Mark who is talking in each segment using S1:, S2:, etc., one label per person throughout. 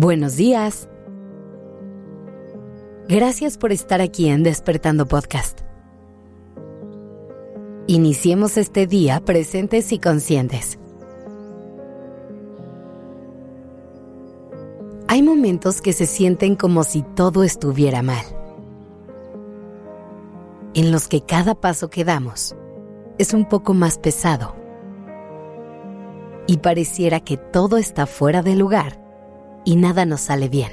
S1: Buenos días. Gracias por estar aquí en Despertando Podcast. Iniciemos este día presentes y conscientes. Hay momentos que se sienten como si todo estuviera mal, en los que cada paso que damos es un poco más pesado y pareciera que todo está fuera de lugar y nada nos sale bien.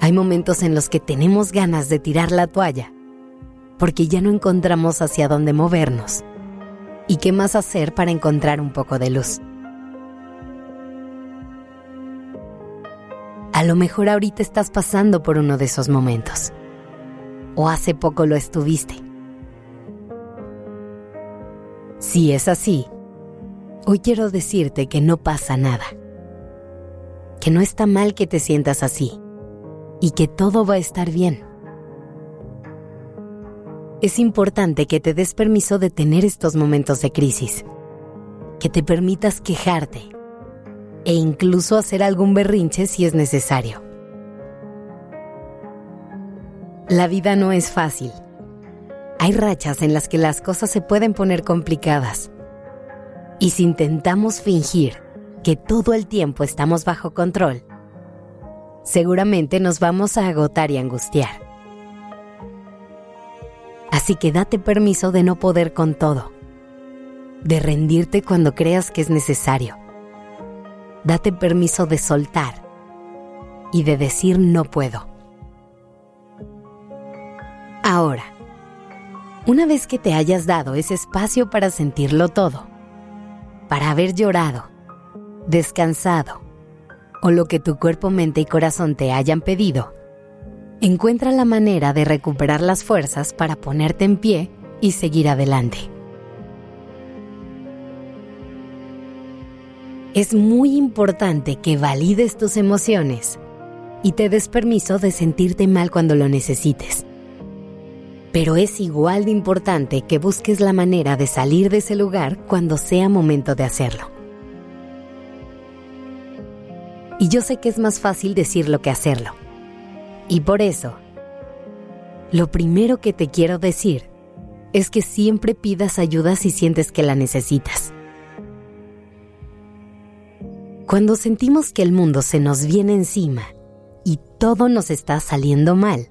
S1: Hay momentos en los que tenemos ganas de tirar la toalla porque ya no encontramos hacia dónde movernos y qué más hacer para encontrar un poco de luz. A lo mejor ahorita estás pasando por uno de esos momentos. O hace poco lo estuviste. Si es así, Hoy quiero decirte que no pasa nada, que no está mal que te sientas así y que todo va a estar bien. Es importante que te des permiso de tener estos momentos de crisis, que te permitas quejarte e incluso hacer algún berrinche si es necesario. La vida no es fácil. Hay rachas en las que las cosas se pueden poner complicadas y si intentamos fingir que todo el tiempo estamos bajo control, seguramente nos vamos a agotar y angustiar. Así que date permiso de no poder con todo, de rendirte cuando creas que es necesario. Date permiso de soltar y de decir no puedo. Ahora, una vez que te hayas dado ese espacio para sentirlo todo, para haber llorado, descansado o lo que tu cuerpo, mente y corazón te hayan pedido, encuentra la manera de recuperar las fuerzas para ponerte en pie y seguir adelante. Es muy importante que valides tus emociones y te des permiso de sentirte mal cuando lo necesites. Pero es igual de importante que busques la manera de salir de ese lugar cuando sea momento de hacerlo. Y yo sé que es más fácil decirlo que hacerlo. Y por eso, lo primero que te quiero decir es que siempre pidas ayuda si sientes que la necesitas. Cuando sentimos que el mundo se nos viene encima y todo nos está saliendo mal,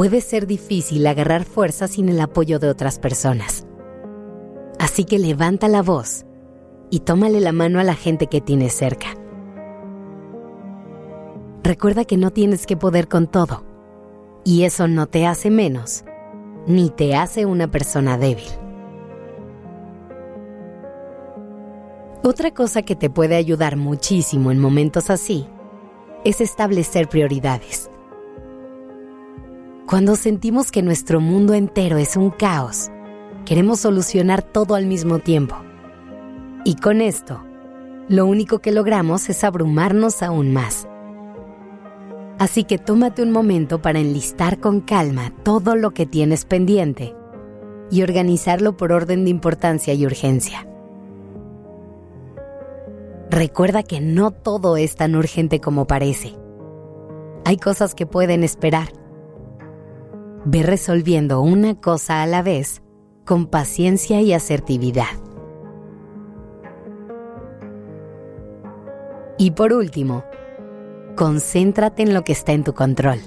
S1: puede ser difícil agarrar fuerza sin el apoyo de otras personas. Así que levanta la voz y tómale la mano a la gente que tienes cerca. Recuerda que no tienes que poder con todo, y eso no te hace menos, ni te hace una persona débil. Otra cosa que te puede ayudar muchísimo en momentos así es establecer prioridades. Cuando sentimos que nuestro mundo entero es un caos, queremos solucionar todo al mismo tiempo. Y con esto, lo único que logramos es abrumarnos aún más. Así que tómate un momento para enlistar con calma todo lo que tienes pendiente y organizarlo por orden de importancia y urgencia. Recuerda que no todo es tan urgente como parece. Hay cosas que pueden esperar Ve resolviendo una cosa a la vez con paciencia y asertividad. Y por último, concéntrate en lo que está en tu control.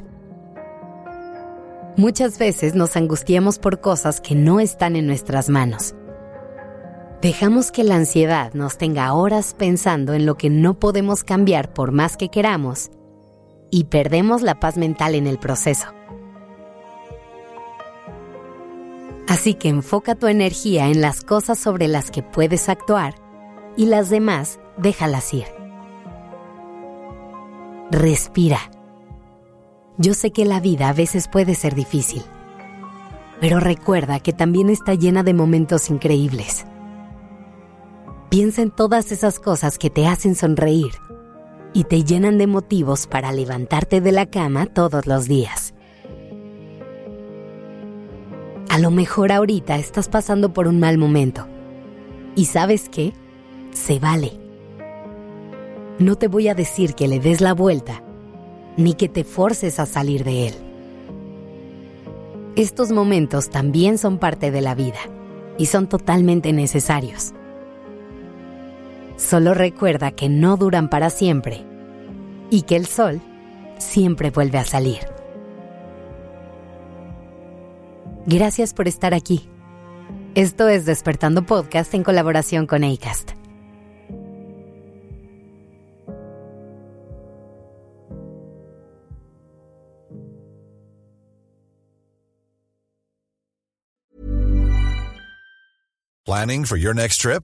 S1: Muchas veces nos angustiamos por cosas que no están en nuestras manos. Dejamos que la ansiedad nos tenga horas pensando en lo que no podemos cambiar por más que queramos y perdemos la paz mental en el proceso. Así que enfoca tu energía en las cosas sobre las que puedes actuar y las demás déjalas ir. Respira. Yo sé que la vida a veces puede ser difícil, pero recuerda que también está llena de momentos increíbles. Piensa en todas esas cosas que te hacen sonreír y te llenan de motivos para levantarte de la cama todos los días. A lo mejor ahorita estás pasando por un mal momento. ¿Y sabes qué? Se vale. No te voy a decir que le des la vuelta, ni que te forces a salir de él. Estos momentos también son parte de la vida y son totalmente necesarios. Solo recuerda que no duran para siempre y que el sol siempre vuelve a salir. Gracias por estar aquí. Esto es Despertando Podcast en colaboración con ACAST.
S2: Planning for your next trip?